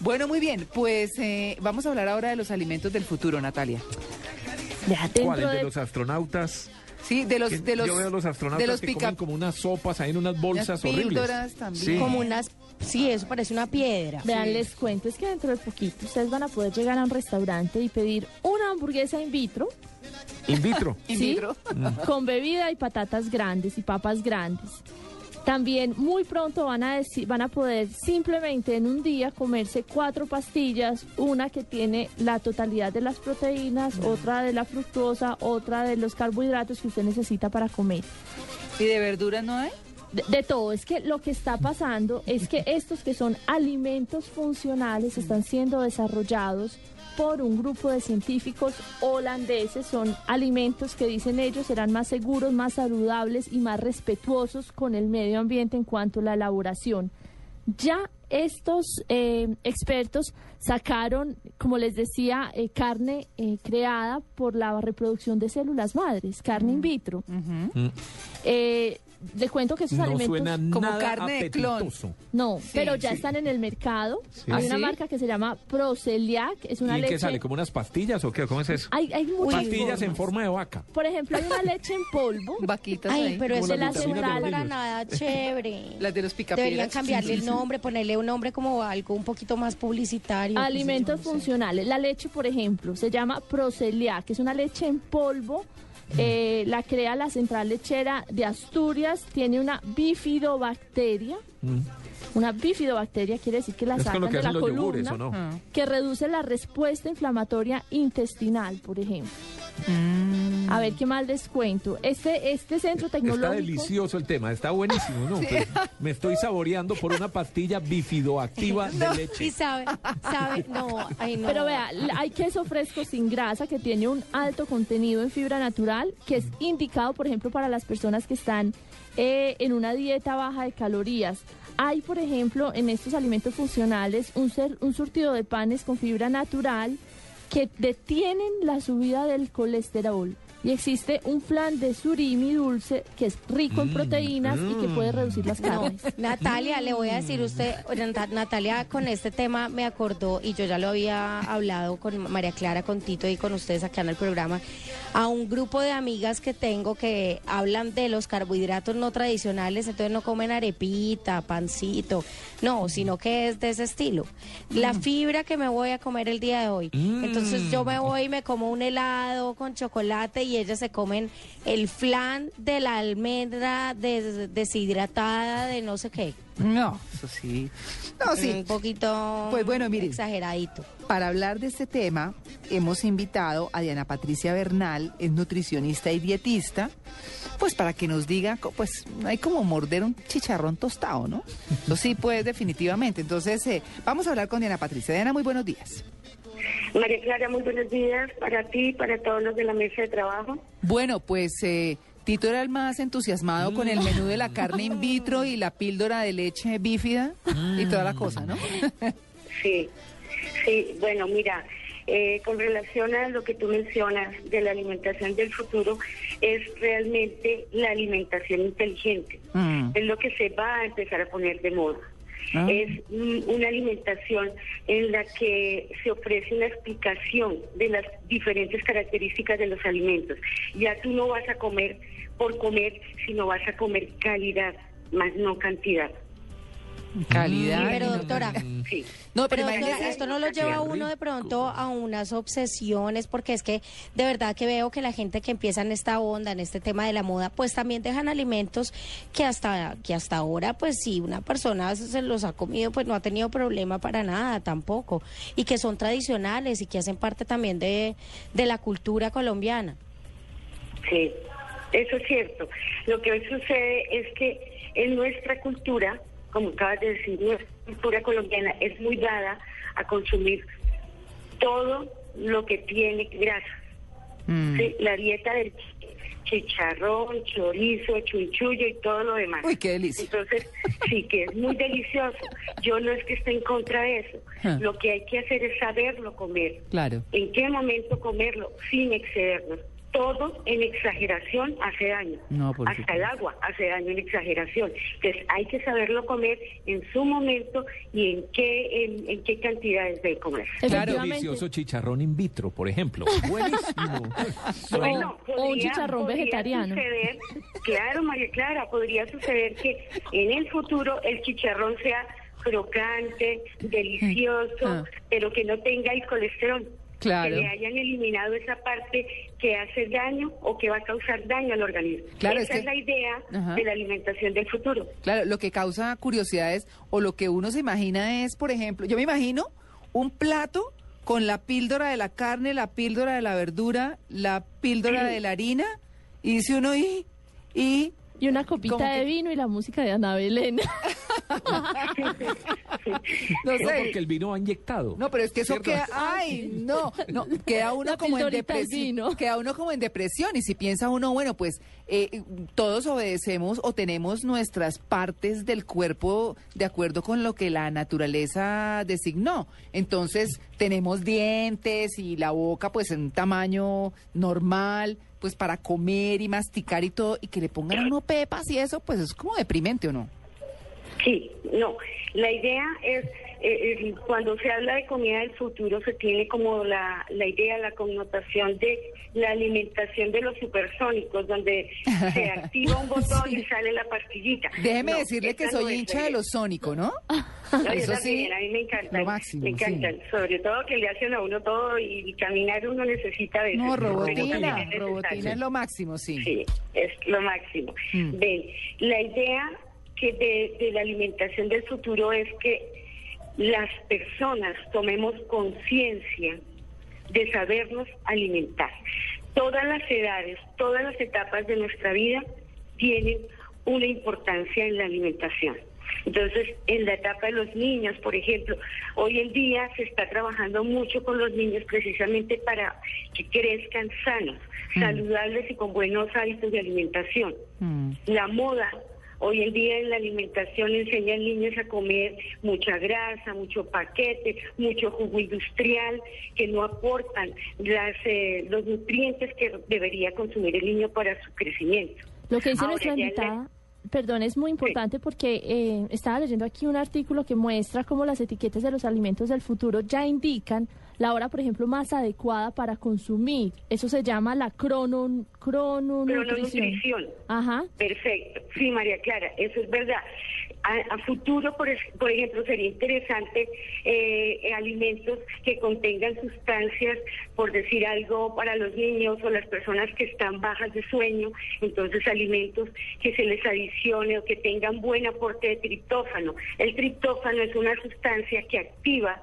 Bueno, muy bien, pues eh, vamos a hablar ahora de los alimentos del futuro, Natalia. Ya ¿Cuál? dentro ¿El de de los astronautas? Sí, de los Que de los Yo veo a los astronautas de los que pica comen como unas sopas ahí en unas bolsas horribles. píldoras también. Sí. como unas, sí, eso parece una piedra. Vean, Sí. les cuento, es que dentro de poquito ustedes van a poder llegar a un restaurante y pedir una hamburguesa in vitro, In vitro. In ¿sí? vitro. con bebida y patatas grandes y papas grandes. También muy pronto van a, deci- van a poder simplemente en un día comerse cuatro pastillas, una que tiene la totalidad de las proteínas, otra de la fructosa, otra de los carbohidratos que usted necesita para comer. ¿Y de verduras no hay? De, de todo, es que lo que está pasando es que estos que son alimentos funcionales están siendo desarrollados por un grupo de científicos holandeses. Son alimentos que dicen ellos serán más seguros, más saludables y más respetuosos con el medio ambiente en cuanto a la elaboración. Ya estos eh, expertos sacaron, como les decía, eh, carne eh, creada por la reproducción de células madres, carne in vitro. Eh, le cuento que esos No alimentos... suena como nada carne de clon. No, Sí, pero ya sí. están en el mercado. ¿Ah, Hay una sí? marca que se llama Proceliac, es una ¿Y en leche. qué sale? ¿Como unas pastillas o qué? ¿Cómo es eso? Hay, hay muchas pastillas en formas. forma de vaca. Por ejemplo, hay una leche en polvo. Vaquitas Ay, ahí. pero Como eso la los para nada chévere. Las de los picapiedras. Deberían cambiarle Sí, sí, el sí. nombre, ponerle un nombre como algo un poquito más publicitario. Alimentos no sé. funcionales. La leche, por ejemplo, se llama Proceliac, que es una leche en polvo. Eh, la crea la central lechera de Asturias. Tiene una bifidobacteria. Una bifidobacteria quiere decir que la Mm. Es sacan que de la yogures, columna, que reduce la respuesta inflamatoria intestinal, por ejemplo. Mm. A ver qué más les cuento. Este, este centro Está tecnológico. delicioso el tema, está buenísimo, ¿no? Pero me estoy saboreando por una pastilla bifidoactiva de Y leche. sabe, sabe, no, ay no. Pero vea, hay queso fresco sin grasa que tiene un alto contenido en fibra natural, que es indicado, por ejemplo, para las personas que están eh, en una dieta baja de calorías. Hay, por ejemplo, en estos alimentos funcionales un, ser- un surtido de panes con fibra natural que detienen la subida del colesterol. Y existe un flan de surimi dulce que es rico en proteínas y que puede reducir las No, carnes. Natalia, le voy a decir usted, Nat- Natalia con este tema me acordó y yo ya lo había hablado con María Clara, con Tito y con ustedes acá en el programa, a un grupo de amigas que tengo que hablan de los carbohidratos no tradicionales, entonces no comen arepita, pancito, no, sino que es de ese estilo. La fibra que me voy a comer el día de hoy. Entonces yo me voy y me como un helado con chocolate y ellas se comen el flan de la almendra des- deshidratada de no sé qué. No, eso sí. No, sí. Un poquito Pues bueno, miren. exageradito. Para hablar de este tema, hemos invitado a Diana Patricia Bernal, es nutricionista y dietista, pues para que nos diga, pues hay como morder un chicharrón tostado, ¿no? Eso sí, pues definitivamente. Entonces, eh, vamos a hablar con Diana Patricia. Diana, muy buenos días. María Clara, muy buenos días para ti y para todos los de la mesa de trabajo. Bueno, pues eh, Tito era el más entusiasmado con el menú de la carne in vitro y la píldora de leche bífida y toda la cosa, ¿no? Sí, sí, bueno, mira, eh, con relación a lo que tú mencionas de la alimentación del futuro, es realmente la alimentación inteligente. Mm. Es lo que se va a empezar a poner de moda. Ah. Es una alimentación en la que se ofrece una explicación de las diferentes características de los alimentos. Ya tú no vas a comer por comer, sino vas a comer calidad, más no cantidad. Calidad. Pero y no- doctora, Sí. No, Pero pero doctora, esto no lo lleva a uno de pronto a unas obsesiones, porque es que de verdad que veo que la gente que empieza en esta onda, en este tema de la moda, pues también dejan alimentos que hasta que hasta ahora, pues si una persona se los ha comido, pues no ha tenido problema para nada tampoco, y que son tradicionales y que hacen parte también de, de la cultura colombiana. Sí, eso es cierto. Lo que hoy sucede es que en nuestra cultura, como acabas de decir, nuestra cultura colombiana es muy dada a consumir todo lo que tiene grasa. Mm. Sí, la dieta del chicharrón, chorizo, chunchullo y todo lo demás. Uy, qué delicia. Entonces, sí, que es muy delicioso. Yo no es que esté en contra de eso. Ah. Lo que hay que hacer es saberlo comer. Claro. ¿En qué momento comerlo sin excedernos? Todo en exageración hace daño. No, por Hasta supuesto. el agua hace daño en exageración. Entonces hay que saberlo comer en su momento y en qué en, en qué cantidades de comer. Efectivamente. Delicioso chicharrón in vitro, por ejemplo. Buenísimo. Bueno, o un chicharrón podría vegetariano. suceder- claro, María Clara, podría suceder que en el futuro el chicharrón sea crocante, delicioso, Ah. pero que no tenga el colesterol. Claro. Que le hayan eliminado esa parte que hace daño o que va a causar daño al organismo. Claro, esa es es, que- la idea Ajá. de la alimentación del futuro. Claro, lo que causa curiosidad es, o lo que uno se imagina es, por ejemplo, yo me imagino un plato con la píldora de la carne, la píldora de la verdura, la píldora de la harina, y dice uno, y, y, Y una copita de que- vino y la música de Ana Belén. no No, sé. porque el vino va inyectado. No, pero es que eso ¿Cierto? queda, ay, no, no, queda uno La como en depresión, queda uno como en depresión y si piensa uno, bueno, pues eh, todos obedecemos o tenemos nuestras partes del cuerpo de acuerdo con lo que la naturaleza designó. Entonces, tenemos dientes y la boca pues en un tamaño normal, pues para comer y masticar y todo y que le pongan a uno pepas y eso, pues es como deprimente o no. Sí, no. La idea es, eh, cuando se habla de comida del futuro, se tiene como la, la idea, la connotación de la alimentación de los supersónicos, donde se activa un botón y sale la pastillita. Déjeme No, decirle que no soy hincha de los sónicos, ¿no? No, Eso también, sí, a mí me encantan. lo máximo, me encantan. Sobre todo que le hacen a uno todo y, y caminar uno necesita de No, robotina, robotina es lo máximo, sí. Sí, es lo máximo. Mm. Ven, la idea que de, de la alimentación del futuro es que las personas tomemos conciencia de sabernos alimentar. Todas las edades, todas las etapas de nuestra vida tienen una importancia en la alimentación. Entonces, en la etapa de los niños, por ejemplo, hoy en día se está trabajando mucho con los niños precisamente para que crezcan sanos, saludables y con buenos hábitos de alimentación. Mm. La moda hoy en día en la alimentación enseña a niños a comer mucha grasa, mucho paquete, mucho jugo industrial que no aportan las, eh, los nutrientes que debería consumir el niño para su crecimiento. Lo que dice Ahora, nuestra ya en la- invitada, perdón, es muy importante porque eh, estaba leyendo aquí un artículo que muestra cómo las etiquetas de los alimentos del futuro ya indican la hora, por ejemplo, más adecuada para consumir. Eso se llama la crono, crononutrición. Crononutrición. Ajá. Perfecto. Sí, María Clara, eso es verdad. A, futuro, por, por ejemplo, sería interesante eh, alimentos que contengan sustancias, por decir algo, para los niños o las personas que están bajas de sueño. Entonces, alimentos que se les adicione o que tengan buen aporte de triptófano. El triptófano es una sustancia que activa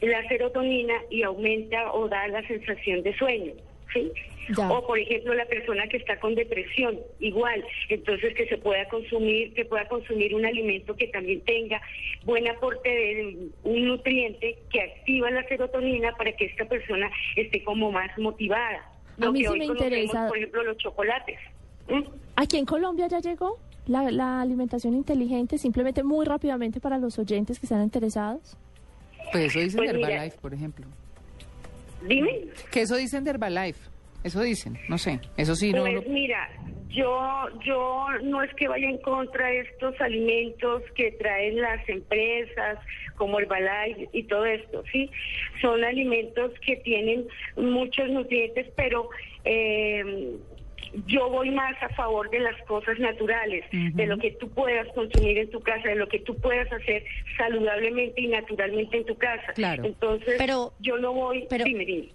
la serotonina y aumenta o da la sensación de sueño. ¿Sí? Ya. O por ejemplo la persona que está con depresión, igual, entonces que se pueda consumir, que pueda consumir un alimento que también tenga buen aporte de un nutriente que activa la serotonina para que esta persona esté como más motivada. A Lo mí que sí hoy me interesa- por ejemplo, los chocolates. ¿Mm? Aquí en Colombia ya llegó la, la alimentación inteligente, simplemente muy rápidamente para los oyentes que están interesados. Pues eso dicen Pues. Herbalife, por ejemplo. Dime. Que eso dicen de Herbalife. Eso dicen, no sé. Eso sí, no. Pues mira, yo yo no es que vaya en contra de estos alimentos que traen las empresas como Herbalife y todo esto, ¿sí? Son alimentos que tienen muchos nutrientes, pero eh, yo voy más a favor de las cosas naturales, de lo que tú puedas consumir en tu casa, de lo que tú puedas hacer saludablemente y naturalmente en tu casa. Claro. Entonces, Pero- yo no voy... pero- dime, dime.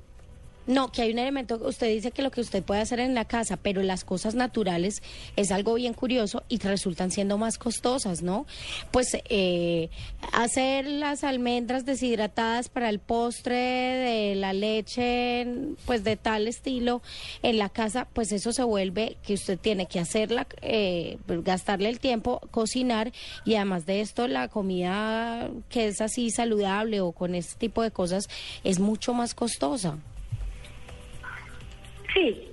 No, que hay un elemento, usted dice que lo que usted puede hacer en la casa, pero las cosas naturales es algo bien curioso y resultan siendo más costosas, ¿no? Pues eh, hacer las almendras deshidratadas para el postre de la leche, pues de tal estilo en la casa, pues eso se vuelve que usted tiene que hacerla, eh, gastarle el tiempo, cocinar y además de esto la comida que es así saludable o con este tipo de cosas es mucho más costosa. Sí,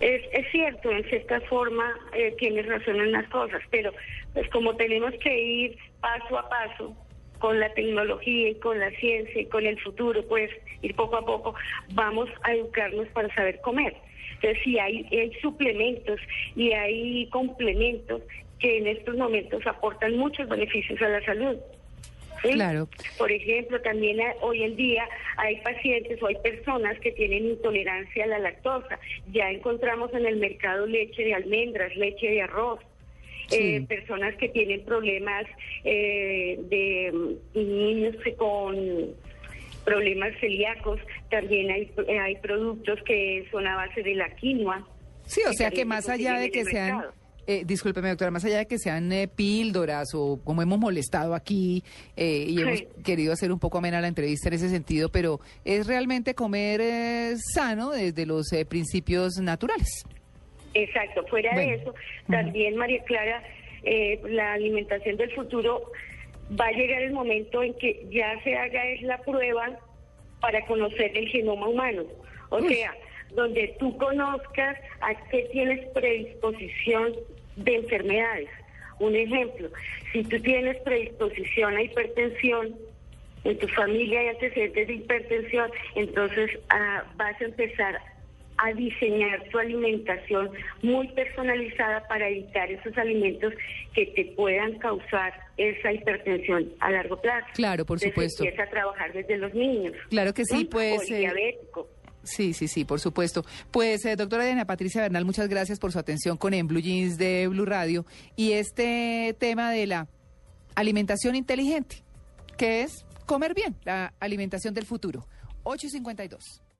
es, cierto, en cierta forma eh, tienes razón en las cosas, pero pues como tenemos que ir paso a paso con la tecnología y con la ciencia y con el futuro, pues ir poco a poco, vamos a educarnos para saber comer. Entonces, sí, hay, hay suplementos y hay complementos que en estos momentos aportan muchos beneficios a la salud. ¿Sí? Claro. Por ejemplo, también hoy en día hay pacientes o hay personas que tienen intolerancia a la lactosa. Ya encontramos en el mercado leche de almendras, leche de arroz. Sí. Eh, personas que tienen problemas eh, de mm, niños con problemas celíacos, también hay, eh, hay productos que son a base de la quinoa. Sí, o sea que más allá de que sean. Eh, discúlpeme doctora, más allá de que sean eh, píldoras o como hemos molestado aquí eh, y hemos querido hacer un poco amena la entrevista en ese sentido, pero es realmente comer eh, sano desde los eh, principios naturales. Exacto, fuera de eso, también María Clara, eh, la alimentación del futuro va a llegar el momento en que ya se haga es la prueba para conocer el genoma humano. O sea, donde tú conozcas a qué tienes predisposición de enfermedades. Un ejemplo, si tú tienes predisposición a hipertensión, en tu familia hay antecedentes de hipertensión, entonces ah, vas a empezar a diseñar tu alimentación muy personalizada para evitar esos alimentos que te puedan causar esa hipertensión a largo plazo. Claro, por Entonces, supuesto. Empieza a trabajar desde los niños. Claro que sí, ¿Mm? pues, O el eh, diabético. Sí, sí, sí, por supuesto. Pues, eh, doctora Diana Patricia Bernal, muchas gracias por su atención con En Blue Jeans de Blue Radio y este tema de la alimentación inteligente, que es comer bien, la alimentación del futuro. 8.52.